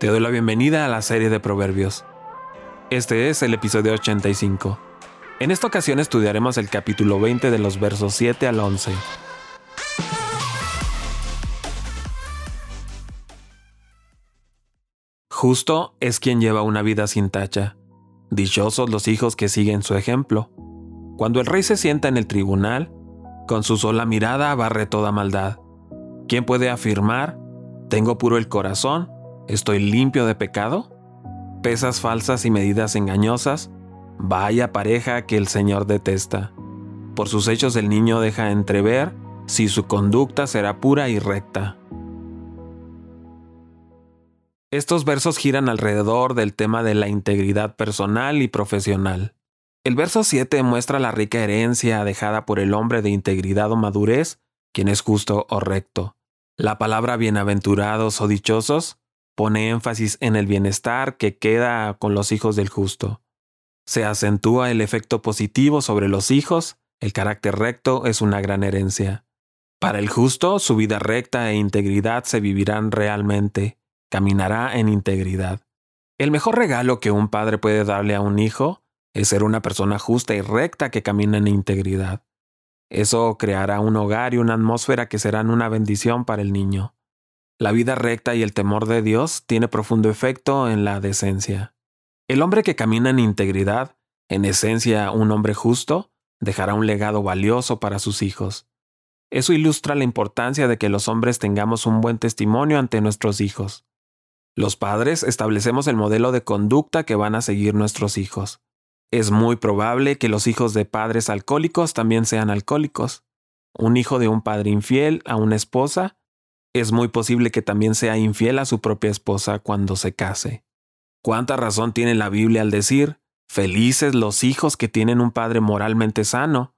Te doy la bienvenida a la serie de Proverbios. Este es el episodio 85. En esta ocasión estudiaremos el capítulo 20 de los versos 7 al 11. Justo es quien lleva una vida sin tacha. Dichosos los hijos que siguen su ejemplo. Cuando el rey se sienta en el tribunal, con su sola mirada barre toda maldad. ¿Quién puede afirmar, tengo puro el corazón? ¿Estoy limpio de pecado? Pesas falsas y medidas engañosas. Vaya pareja que el Señor detesta. Por sus hechos el niño deja entrever si su conducta será pura y recta. Estos versos giran alrededor del tema de la integridad personal y profesional. El verso 7 muestra la rica herencia dejada por el hombre de integridad o madurez, quien es justo o recto. La palabra bienaventurados o dichosos pone énfasis en el bienestar que queda con los hijos del justo. Se acentúa el efecto positivo sobre los hijos, el carácter recto es una gran herencia. Para el justo, su vida recta e integridad se vivirán realmente, caminará en integridad. El mejor regalo que un padre puede darle a un hijo es ser una persona justa y recta que camina en integridad. Eso creará un hogar y una atmósfera que serán una bendición para el niño. La vida recta y el temor de Dios tiene profundo efecto en la decencia. El hombre que camina en integridad, en esencia un hombre justo, dejará un legado valioso para sus hijos. Eso ilustra la importancia de que los hombres tengamos un buen testimonio ante nuestros hijos. Los padres establecemos el modelo de conducta que van a seguir nuestros hijos. Es muy probable que los hijos de padres alcohólicos también sean alcohólicos. Un hijo de un padre infiel a una esposa es muy posible que también sea infiel a su propia esposa cuando se case. ¿Cuánta razón tiene la Biblia al decir, felices los hijos que tienen un padre moralmente sano?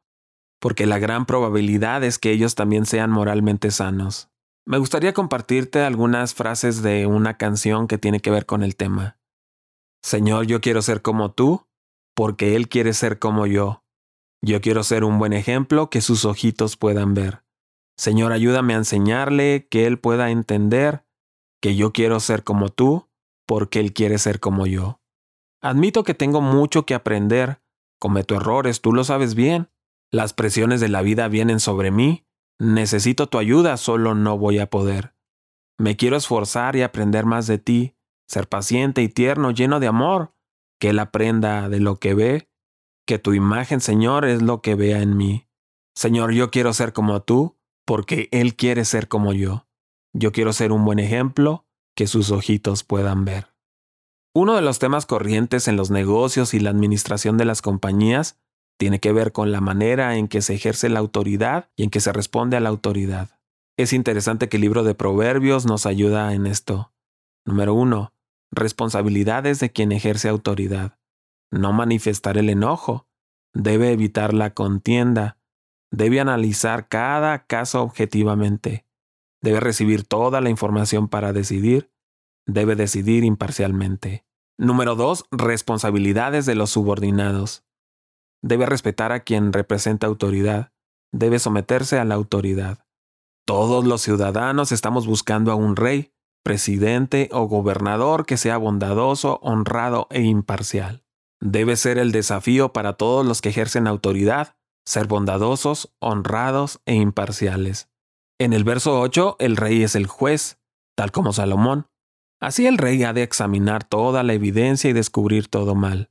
Porque la gran probabilidad es que ellos también sean moralmente sanos. Me gustaría compartirte algunas frases de una canción que tiene que ver con el tema. Señor, yo quiero ser como tú, porque Él quiere ser como yo. Yo quiero ser un buen ejemplo que sus ojitos puedan ver. Señor, ayúdame a enseñarle que Él pueda entender que yo quiero ser como tú porque Él quiere ser como yo. Admito que tengo mucho que aprender, cometo errores, tú lo sabes bien. Las presiones de la vida vienen sobre mí, necesito tu ayuda, solo no voy a poder. Me quiero esforzar y aprender más de ti, ser paciente y tierno, lleno de amor, que Él aprenda de lo que ve, que tu imagen, Señor, es lo que vea en mí. Señor, yo quiero ser como tú, porque Él quiere ser como yo. Yo quiero ser un buen ejemplo que sus ojitos puedan ver. Uno de los temas corrientes en los negocios y la administración de las compañías tiene que ver con la manera en que se ejerce la autoridad y en que se responde a la autoridad. Es interesante que el libro de Proverbios nos ayuda en esto. Número uno, responsabilidades de quien ejerce autoridad. No manifestar el enojo. Debe evitar la contienda debe analizar cada caso objetivamente, debe recibir toda la información para decidir, debe decidir imparcialmente. Número 2. Responsabilidades de los subordinados. Debe respetar a quien representa autoridad, debe someterse a la autoridad. Todos los ciudadanos estamos buscando a un rey, presidente o gobernador que sea bondadoso, honrado e imparcial. Debe ser el desafío para todos los que ejercen autoridad ser bondadosos, honrados e imparciales. En el verso 8, el rey es el juez, tal como Salomón. Así el rey ha de examinar toda la evidencia y descubrir todo mal.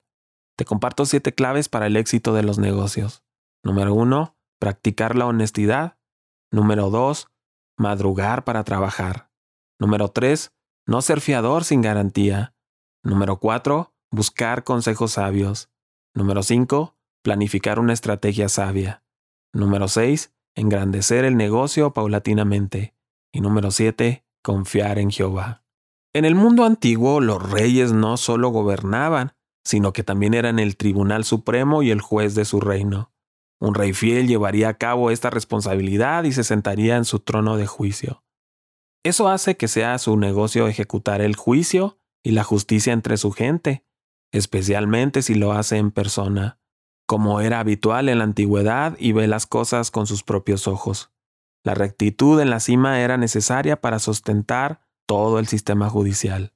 Te comparto siete claves para el éxito de los negocios. Número 1. Practicar la honestidad. Número 2. Madrugar para trabajar. Número 3. No ser fiador sin garantía. Número 4. Buscar consejos sabios. Número 5 planificar una estrategia sabia. Número 6. Engrandecer el negocio paulatinamente. Y número 7. Confiar en Jehová. En el mundo antiguo los reyes no solo gobernaban, sino que también eran el tribunal supremo y el juez de su reino. Un rey fiel llevaría a cabo esta responsabilidad y se sentaría en su trono de juicio. Eso hace que sea su negocio ejecutar el juicio y la justicia entre su gente, especialmente si lo hace en persona como era habitual en la antigüedad, y ve las cosas con sus propios ojos. La rectitud en la cima era necesaria para sustentar todo el sistema judicial.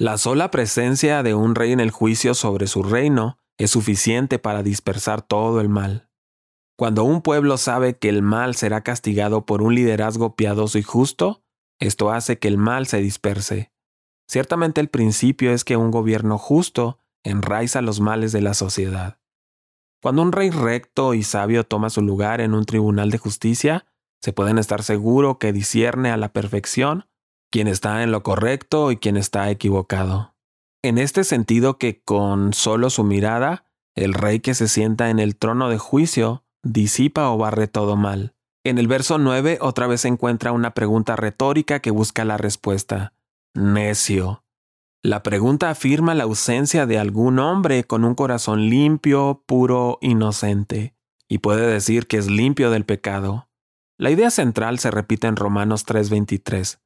La sola presencia de un rey en el juicio sobre su reino es suficiente para dispersar todo el mal. Cuando un pueblo sabe que el mal será castigado por un liderazgo piadoso y justo, esto hace que el mal se disperse. Ciertamente el principio es que un gobierno justo enraiza los males de la sociedad. Cuando un rey recto y sabio toma su lugar en un tribunal de justicia, se pueden estar seguro que discierne a la perfección quién está en lo correcto y quién está equivocado. En este sentido que con solo su mirada, el rey que se sienta en el trono de juicio disipa o barre todo mal. En el verso 9 otra vez se encuentra una pregunta retórica que busca la respuesta. Necio. La pregunta afirma la ausencia de algún hombre con un corazón limpio, puro, inocente, y puede decir que es limpio del pecado. La idea central se repite en Romanos 3:23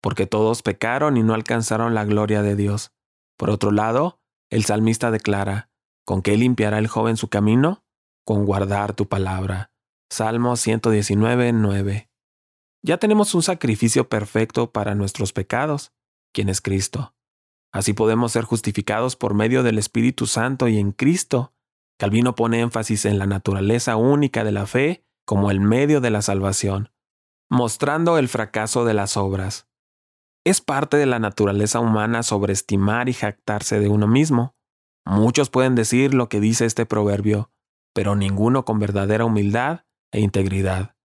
porque todos pecaron y no alcanzaron la gloria de Dios. Por otro lado, el salmista declara, ¿con qué limpiará el joven su camino? Con guardar tu palabra. Salmo 119, 9. Ya tenemos un sacrificio perfecto para nuestros pecados, quien es Cristo. Así podemos ser justificados por medio del Espíritu Santo y en Cristo. Calvino pone énfasis en la naturaleza única de la fe como el medio de la salvación, mostrando el fracaso de las obras. Es parte de la naturaleza humana sobreestimar y jactarse de uno mismo. Muchos pueden decir lo que dice este proverbio, pero ninguno con verdadera humildad e integridad.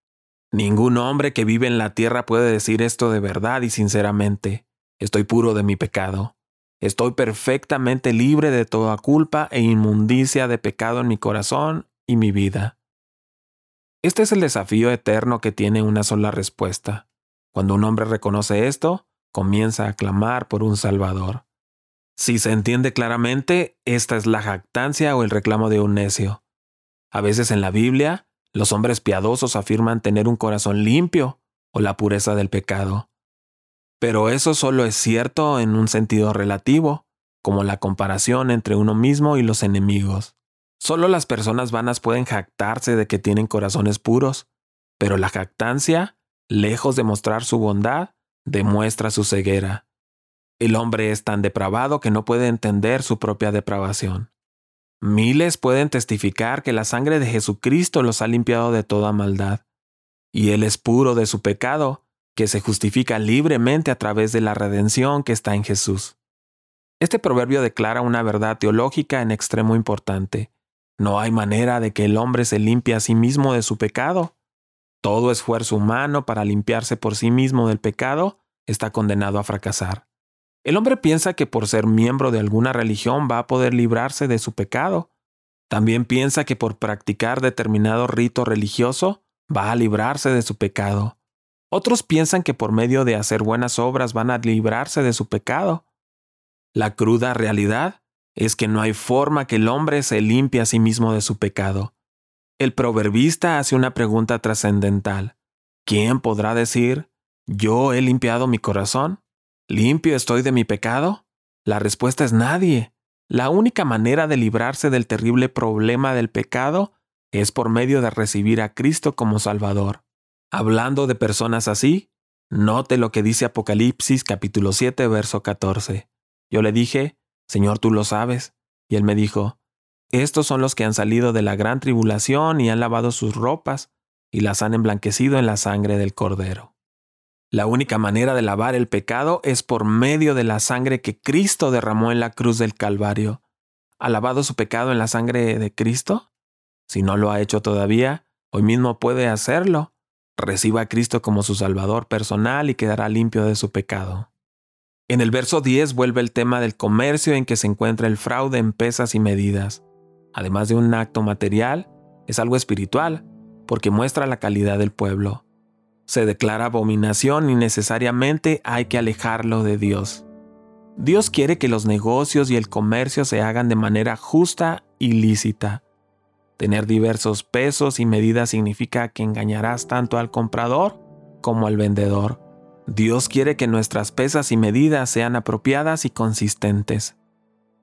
Ningún hombre que vive en la tierra puede decir esto de verdad y sinceramente. Estoy puro de mi pecado. Estoy perfectamente libre de toda culpa e inmundicia de pecado en mi corazón y mi vida. Este es el desafío eterno que tiene una sola respuesta. Cuando un hombre reconoce esto, comienza a clamar por un Salvador. Si se entiende claramente, esta es la jactancia o el reclamo de un necio. A veces en la Biblia, los hombres piadosos afirman tener un corazón limpio o la pureza del pecado. Pero eso solo es cierto en un sentido relativo, como la comparación entre uno mismo y los enemigos. Solo las personas vanas pueden jactarse de que tienen corazones puros, pero la jactancia, lejos de mostrar su bondad, demuestra su ceguera. El hombre es tan depravado que no puede entender su propia depravación. Miles pueden testificar que la sangre de Jesucristo los ha limpiado de toda maldad, y Él es puro de su pecado, que se justifica libremente a través de la redención que está en Jesús. Este proverbio declara una verdad teológica en extremo importante. No hay manera de que el hombre se limpie a sí mismo de su pecado. Todo esfuerzo humano para limpiarse por sí mismo del pecado está condenado a fracasar. El hombre piensa que por ser miembro de alguna religión va a poder librarse de su pecado. También piensa que por practicar determinado rito religioso va a librarse de su pecado. Otros piensan que por medio de hacer buenas obras van a librarse de su pecado. La cruda realidad es que no hay forma que el hombre se limpie a sí mismo de su pecado. El proverbista hace una pregunta trascendental. ¿Quién podrá decir, yo he limpiado mi corazón? ¿Limpio estoy de mi pecado? La respuesta es nadie. La única manera de librarse del terrible problema del pecado es por medio de recibir a Cristo como Salvador. Hablando de personas así, note lo que dice Apocalipsis capítulo 7 verso 14. Yo le dije, Señor, tú lo sabes. Y él me dijo, estos son los que han salido de la gran tribulación y han lavado sus ropas y las han emblanquecido en la sangre del Cordero. La única manera de lavar el pecado es por medio de la sangre que Cristo derramó en la cruz del Calvario. ¿Ha lavado su pecado en la sangre de Cristo? Si no lo ha hecho todavía, hoy mismo puede hacerlo. Reciba a Cristo como su Salvador personal y quedará limpio de su pecado. En el verso 10 vuelve el tema del comercio en que se encuentra el fraude en pesas y medidas además de un acto material, es algo espiritual, porque muestra la calidad del pueblo. Se declara abominación y necesariamente hay que alejarlo de Dios. Dios quiere que los negocios y el comercio se hagan de manera justa y lícita. Tener diversos pesos y medidas significa que engañarás tanto al comprador como al vendedor. Dios quiere que nuestras pesas y medidas sean apropiadas y consistentes.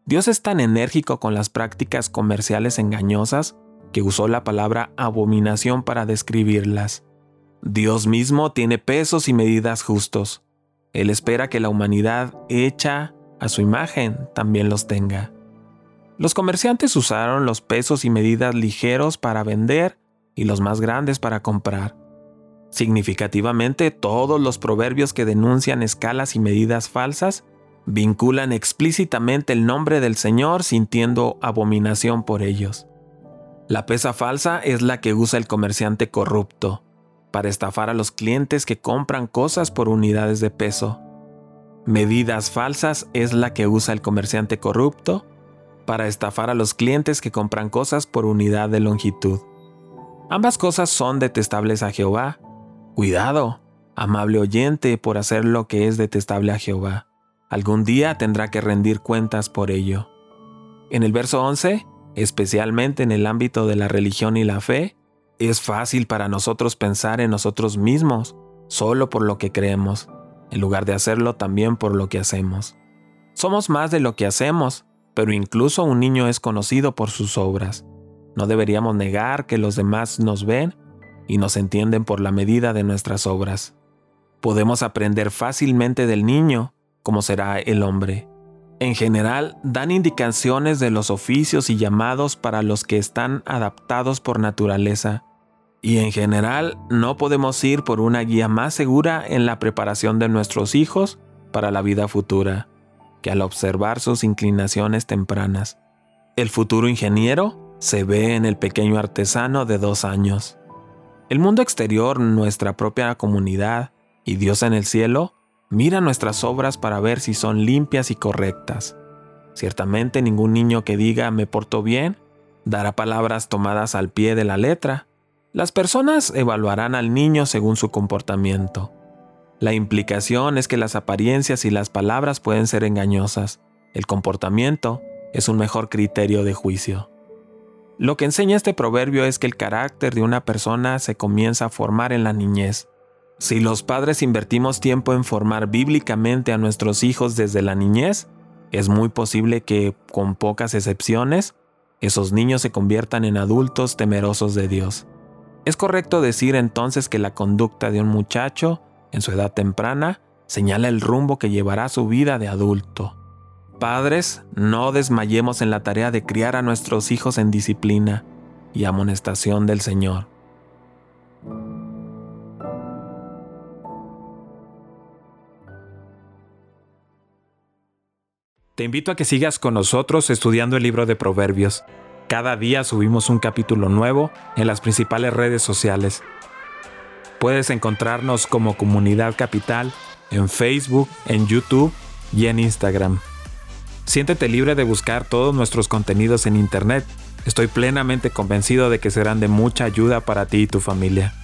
Dios es tan enérgico con las prácticas comerciales engañosas que usó la palabra abominación para describirlas. Dios mismo tiene pesos y medidas justos. Él espera que la humanidad hecha a su imagen, también los tenga. Los comerciantes usaron los pesos y medidas ligeros para vender y los más grandes para comprar. Significativamente, todos los proverbios que denuncian escalas y medidas falsas vinculan explícitamente el nombre del Señor sintiendo abominación por ellos. La pesa falsa es la que usa el comerciante corrupto para estafar a los clientes que compran cosas por unidades de peso. Medidas falsas es la que usa el comerciante corrupto para estafar a los clientes que compran cosas por unidad de longitud. Ambas cosas son detestables a Jehová. Cuidado, amable oyente, por hacer lo que es detestable a Jehová. Algún día tendrá que rendir cuentas por ello. En el verso 11, especialmente en el ámbito de la religión y la fe, es fácil para nosotros pensar en nosotros mismos solo por lo que creemos, en lugar de hacerlo también por lo que hacemos. Somos más de lo que hacemos, pero incluso un niño es conocido por sus obras. No deberíamos negar que los demás nos ven y nos entienden por la medida de nuestras obras. Podemos aprender fácilmente del niño como será el hombre. En general, dan indicaciones de los oficios y llamados para los que están adaptados por naturaleza. Y en general, no podemos ir por una guía más segura en la preparación de nuestros hijos para la vida futura, que al observar sus inclinaciones tempranas. El futuro ingeniero se ve en el pequeño artesano de dos años. El mundo exterior, nuestra propia comunidad y Dios en el cielo Mira nuestras obras para ver si son limpias y correctas. Ciertamente ningún niño que diga me porto bien dará palabras tomadas al pie de la letra. Las personas evaluarán al niño según su comportamiento. La implicación es que las apariencias y las palabras pueden ser engañosas. El comportamiento es un mejor criterio de juicio. Lo que enseña este proverbio es que el carácter de una persona se comienza a formar en la niñez. Si los padres invertimos tiempo en formar bíblicamente a nuestros hijos desde la niñez, es muy posible que, con pocas excepciones, esos niños se conviertan en adultos temerosos de Dios. Es correcto decir entonces que la conducta de un muchacho, en su edad temprana, señala el rumbo que llevará su vida de adulto. Padres, no desmayemos en la tarea de criar a nuestros hijos en disciplina y amonestación del Señor. Te invito a que sigas con nosotros estudiando el libro de Proverbios. Cada día subimos un capítulo nuevo en las principales redes sociales. Puedes encontrarnos como Comunidad Capital en Facebook, en YouTube y en Instagram. Siéntete libre de buscar todos nuestros contenidos en Internet. Estoy plenamente convencido de que serán de mucha ayuda para ti y tu familia.